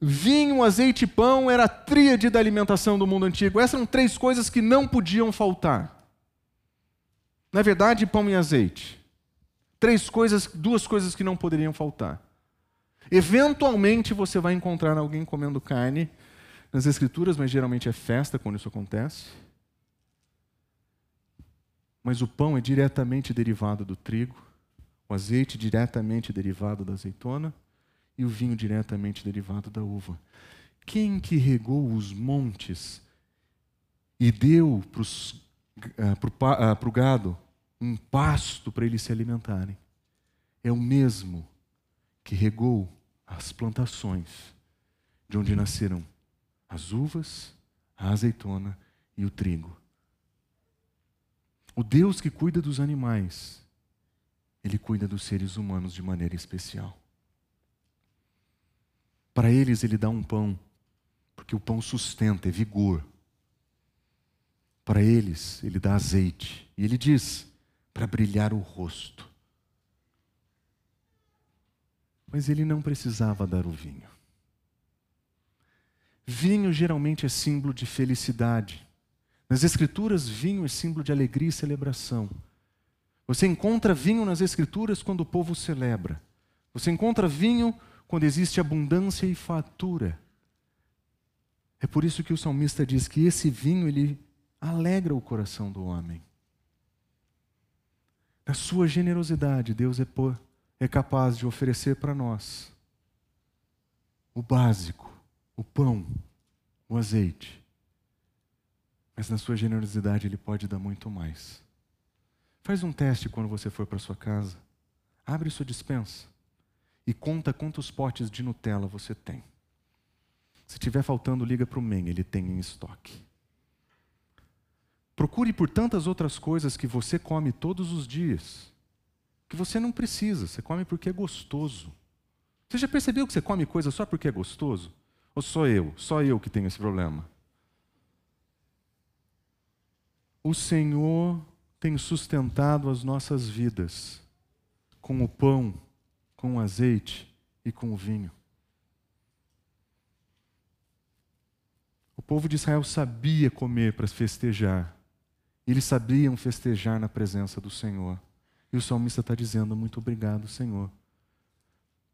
Vinho, azeite e pão era a tríade da alimentação do mundo antigo. Essas eram três coisas que não podiam faltar. Na verdade, pão e azeite. Três coisas, duas coisas que não poderiam faltar. Eventualmente você vai encontrar alguém comendo carne nas escrituras, mas geralmente é festa quando isso acontece. Mas o pão é diretamente derivado do trigo, o azeite diretamente derivado da azeitona e o vinho diretamente derivado da uva. Quem que regou os montes e deu para os para o gado um pasto para eles se alimentarem. É o mesmo que regou as plantações de onde nasceram as uvas, a azeitona e o trigo. O Deus que cuida dos animais, ele cuida dos seres humanos de maneira especial. Para eles, ele dá um pão, porque o pão sustenta, é vigor. Para eles, ele dá azeite. E ele diz: para brilhar o rosto. Mas ele não precisava dar o vinho. Vinho geralmente é símbolo de felicidade. Nas Escrituras, vinho é símbolo de alegria e celebração. Você encontra vinho nas Escrituras quando o povo celebra. Você encontra vinho quando existe abundância e fatura. É por isso que o salmista diz que esse vinho ele alegra o coração do homem. Na sua generosidade, Deus é, por, é capaz de oferecer para nós o básico, o pão, o azeite. Mas na sua generosidade, Ele pode dar muito mais. Faz um teste quando você for para sua casa. Abre sua dispensa e conta quantos potes de Nutella você tem. Se tiver faltando, liga para o MEN, ele tem em estoque. Procure por tantas outras coisas que você come todos os dias, que você não precisa, você come porque é gostoso. Você já percebeu que você come coisa só porque é gostoso? Ou só eu? Só eu que tenho esse problema? o Senhor tem sustentado as nossas vidas com o pão, com o azeite e com o vinho. O povo de Israel sabia comer para festejar. Eles sabiam festejar na presença do Senhor. E o salmista está dizendo: Muito obrigado, Senhor.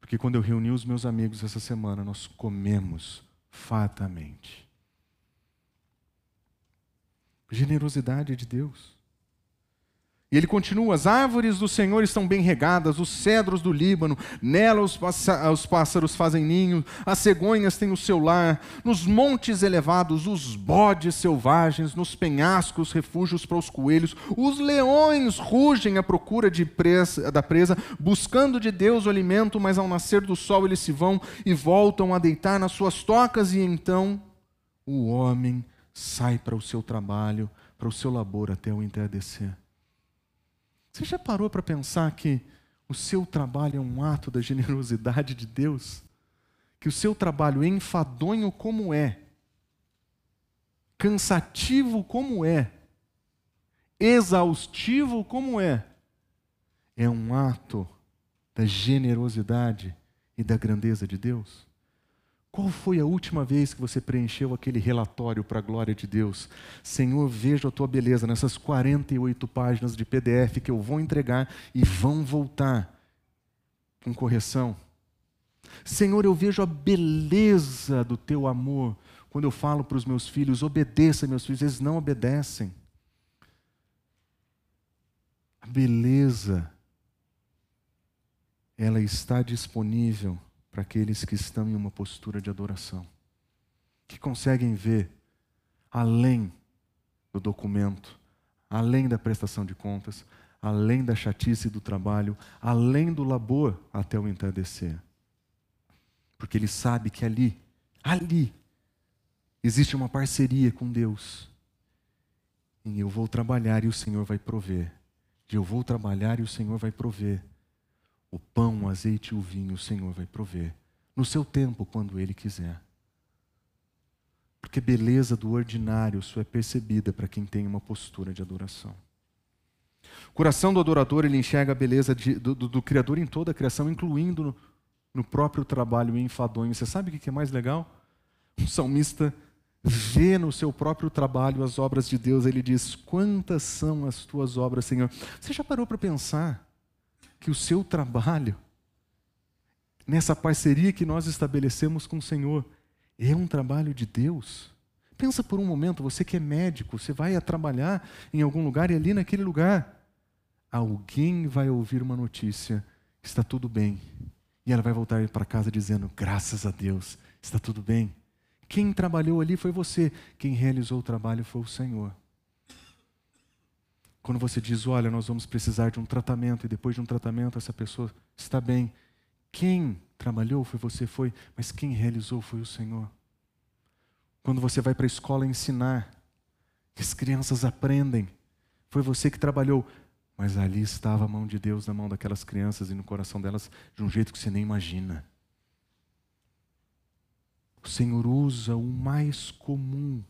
Porque quando eu reuni os meus amigos essa semana, nós comemos fartamente. Generosidade de Deus. E ele continua: as árvores do Senhor estão bem regadas, os cedros do Líbano, nela os, os, pássaros fazem ninho, as cegonhas têm o seu lar, nos montes elevados, os bodes selvagens, nos penhascos, refúgios para os coelhos, os leões rugem à procura presa, da presa, buscando de Deus o alimento, mas ao nascer do sol eles se vão e voltam a deitar nas suas tocas, e então o homem sai para o seu trabalho, para o seu labor até o entardecer. Você já parou para pensar que o seu trabalho é um ato da generosidade de Deus? Que o seu trabalho, enfadonho como é, cansativo como é, exaustivo como é, é um ato da generosidade e da grandeza de Deus? Qual foi a última vez que você preencheu aquele relatório para a glória de Deus? Senhor, vejo a tua beleza nessas 48 páginas de PDF que eu vou entregar e vão voltar com correção. Senhor, eu vejo a beleza do teu amor quando eu falo para os meus filhos: obedeça, meus filhos, eles não obedecem. A beleza, ela está disponível para aqueles que estão em uma postura de adoração, que conseguem ver além do documento, além da prestação de contas, além da chatice do trabalho, além do labor até o entardecer. Porque ele sabe que ali, ali, existe uma parceria com Deus. E eu vou trabalhar e o Senhor vai prover. E eu vou trabalhar e o Senhor vai prover. O pão, o azeite e o vinho o Senhor vai prover. No seu tempo, quando Ele quiser. Porque beleza do ordinário só é percebida para quem tem uma postura de adoração. O coração do adorador, ele enxerga a beleza de, do, do, do, Criador em toda a criação, incluindo no, no próprio trabalho enfadonho. Você sabe o que é mais legal? O salmista vê no seu próprio trabalho as obras de Deus, ele diz: Quantas são as tuas obras, Senhor? Você já parou para pensar que o seu trabalho, nessa parceria que nós estabelecemos com o Senhor, é um trabalho de Deus. Pensa por um momento, você que é médico, você vai a trabalhar em algum lugar e ali naquele lugar, alguém vai ouvir uma notícia, está tudo bem. E ela vai voltar para casa dizendo: graças a Deus, está tudo bem. Quem trabalhou ali foi você, quem realizou o trabalho foi o Senhor. Quando você diz, olha, nós vamos precisar de um tratamento, e depois de um tratamento essa pessoa está bem. Quem trabalhou foi você, foi, mas quem realizou foi o Senhor. Quando você vai para a escola ensinar, que as crianças aprendem, foi você que trabalhou, mas ali estava a mão de Deus na mão daquelas crianças e no coração delas de um jeito que você nem imagina. O Senhor usa o mais comum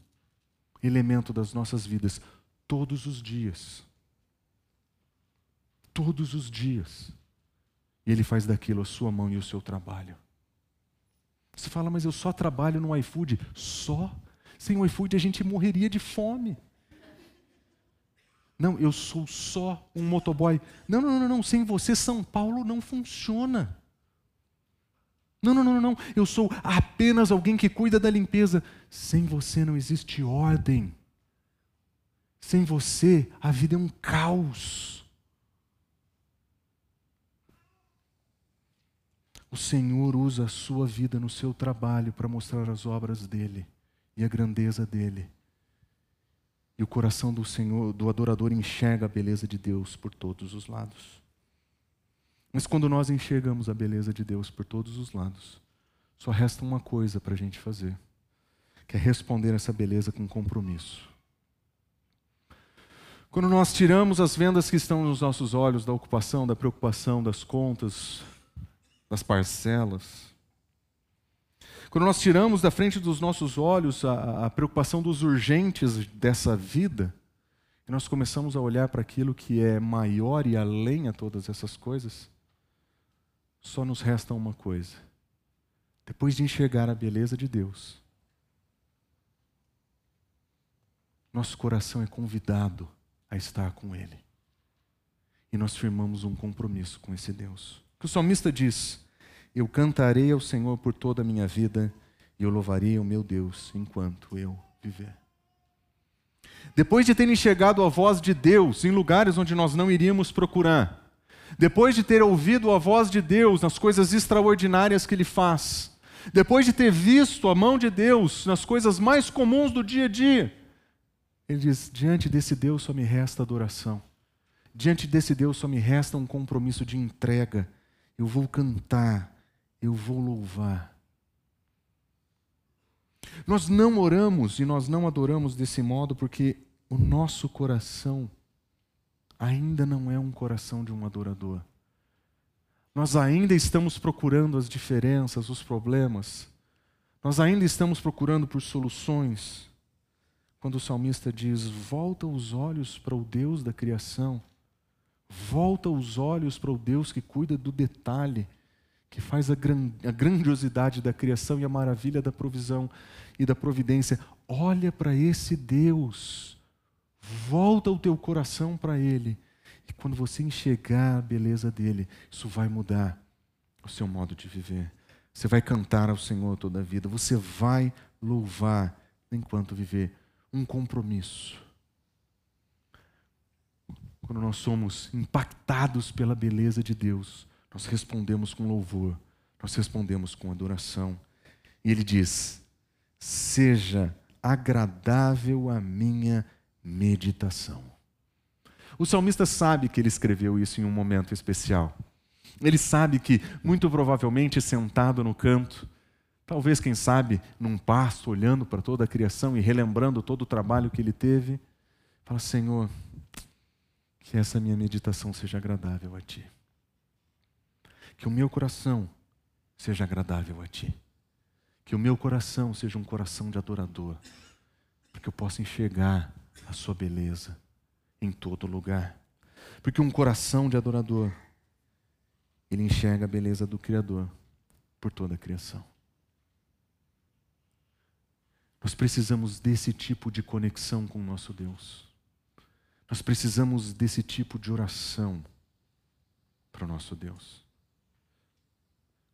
elemento das nossas vidas todos os dias todos os dias. E Ele faz daquilo a sua mão e o seu trabalho. Você fala, mas eu só trabalho no iFood. Só? Sem o iFood a gente morreria de fome. Não, eu sou só um motoboy. Não, não, não, não. Sem você, São Paulo não funciona. Não, não, não, não. Eu sou apenas alguém que cuida da limpeza. Sem você não existe ordem. Sem você, a vida é um caos. O Senhor usa a sua vida no seu trabalho para mostrar as obras dele e a grandeza dele. E o coração do Senhor, do adorador, enxerga a beleza de Deus por todos os lados. Mas quando nós enxergamos a beleza de Deus por todos os lados, só resta uma coisa para a gente fazer, que é responder essa beleza com compromisso. Quando nós tiramos as vendas que estão nos nossos olhos da ocupação, da preocupação, das contas, das parcelas. Quando nós tiramos da frente dos nossos olhos a, a preocupação dos urgentes dessa vida e nós começamos a olhar para aquilo que é maior e além a todas essas coisas, só nos resta uma coisa. Depois de enxergar a beleza de Deus, nosso coração é convidado a estar com Ele. E nós firmamos um compromisso com esse Deus. O salmista diz: Eu cantarei ao Senhor por toda a minha vida e eu louvarei o meu Deus enquanto eu viver. Depois de ter enxergado a voz de Deus em lugares onde nós não iríamos procurar, depois de ter ouvido a voz de Deus nas coisas extraordinárias que Ele faz, depois de ter visto a mão de Deus nas coisas mais comuns do dia a dia, Ele diz: diante desse Deus só me resta adoração, diante desse Deus só me resta um compromisso de entrega. Eu vou cantar, eu vou louvar. Nós não oramos e nós não adoramos desse modo porque o nosso coração ainda não é um coração de um adorador. Nós ainda estamos procurando as diferenças, os problemas. Nós ainda estamos procurando por soluções. Quando o salmista diz: Volta os olhos para o Deus da criação, volta os olhos para o Deus que cuida do detalhe, que faz a, gran a grandiosidade da criação e a maravilha da provisão e da providência. Olha para esse Deus, volta o teu coração para Ele, e quando você enxergar a beleza dele, isso vai mudar o seu modo de viver. Você vai cantar ao Senhor toda a vida, você vai louvar enquanto viver um compromisso. Quando nós somos impactados pela beleza de Deus, nós respondemos com louvor, nós respondemos com adoração. E ele diz: Seja agradável a minha meditação. O salmista sabe que ele escreveu isso em um momento especial. Ele sabe que, muito provavelmente, sentado no canto, talvez, quem sabe, num pasto, olhando para toda a criação e relembrando todo o trabalho que ele teve, fala: Senhor, que essa minha meditação seja agradável a Ti que o meu coração seja agradável a Ti. Que o meu coração seja um coração de adorador. Para que eu possa enxergar a Sua beleza em todo lugar. Porque um coração de adorador, ele enxerga a beleza do Criador por toda a criação. Nós precisamos desse tipo de conexão com o nosso Deus. Nós precisamos desse tipo de oração para o nosso Deus.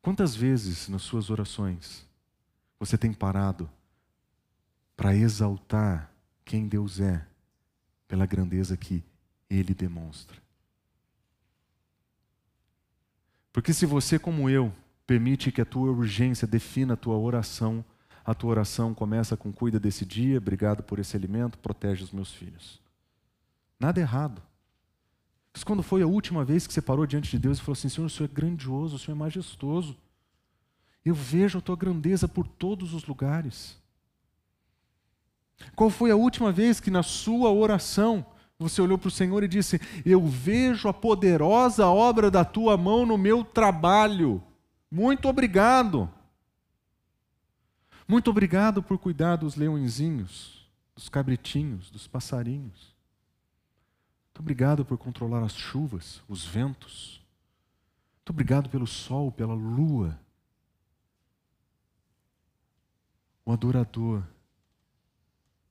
Quantas vezes nas suas orações você tem parado para exaltar quem Deus é pela grandeza que Ele demonstra? Porque se você, como eu, permite que a tua urgência defina a tua oração, a tua oração começa com cuida desse dia, obrigado por esse alimento, protege os meus filhos. Nada errado. Mas quando foi a última vez que você parou diante de Deus e falou assim: Senhor, o Senhor é grandioso, o Senhor é majestoso. Eu vejo a tua grandeza por todos os lugares. Qual foi a última vez que na sua oração você olhou para o Senhor e disse: Eu vejo a poderosa obra da tua mão no meu trabalho. Muito obrigado. Muito obrigado por cuidar dos leõezinhos, dos cabritinhos, dos passarinhos. Muito obrigado por controlar as chuvas, os ventos. Muito obrigado pelo sol, pela lua. O adorador,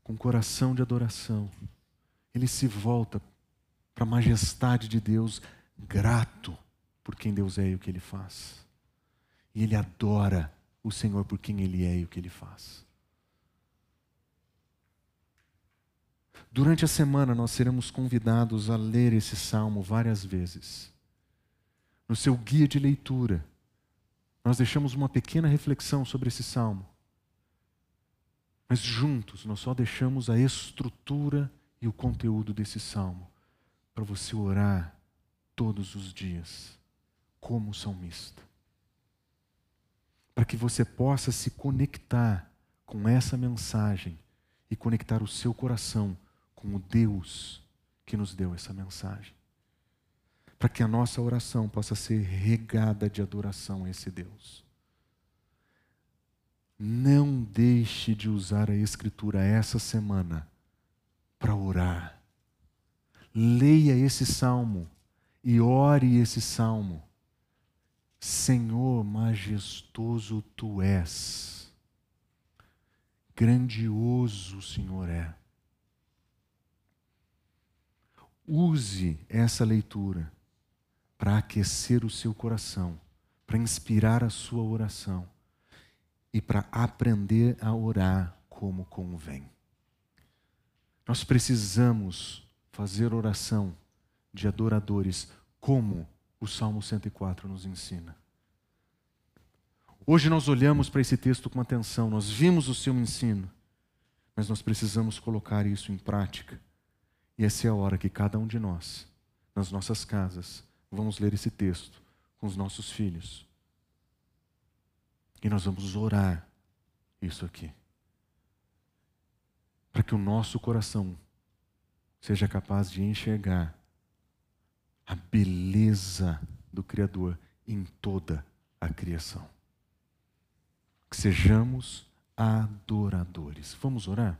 com coração de adoração, ele se volta para a majestade de Deus, grato por quem Deus é e o que ele faz. E ele adora o Senhor por quem ele é e o que ele faz. Durante a semana, nós seremos convidados a ler esse salmo várias vezes. No seu guia de leitura, nós deixamos uma pequena reflexão sobre esse salmo. Mas juntos, nós só deixamos a estrutura e o conteúdo desse salmo para você orar todos os dias, como salmista. Para que você possa se conectar com essa mensagem e conectar o seu coração com o Deus que nos deu essa mensagem. Para que a nossa oração possa ser regada de adoração a esse Deus. Não deixe de usar a Escritura essa semana para orar leia esse salmo e ore esse salmo. Senhor majestoso tu és, grandioso o Senhor é. Use essa leitura para aquecer o seu coração, para inspirar a sua oração e para aprender a orar como convém. Nós precisamos fazer oração de adoradores, como o Salmo 104 nos ensina. Hoje nós olhamos para esse texto com atenção, nós vimos o seu ensino, mas nós precisamos colocar isso em prática. E essa é a hora que cada um de nós, nas nossas casas, vamos ler esse texto com os nossos filhos. E nós vamos orar isso aqui. Para que o nosso coração seja capaz de enxergar a beleza do Criador em toda a criação. Que sejamos adoradores. Vamos orar?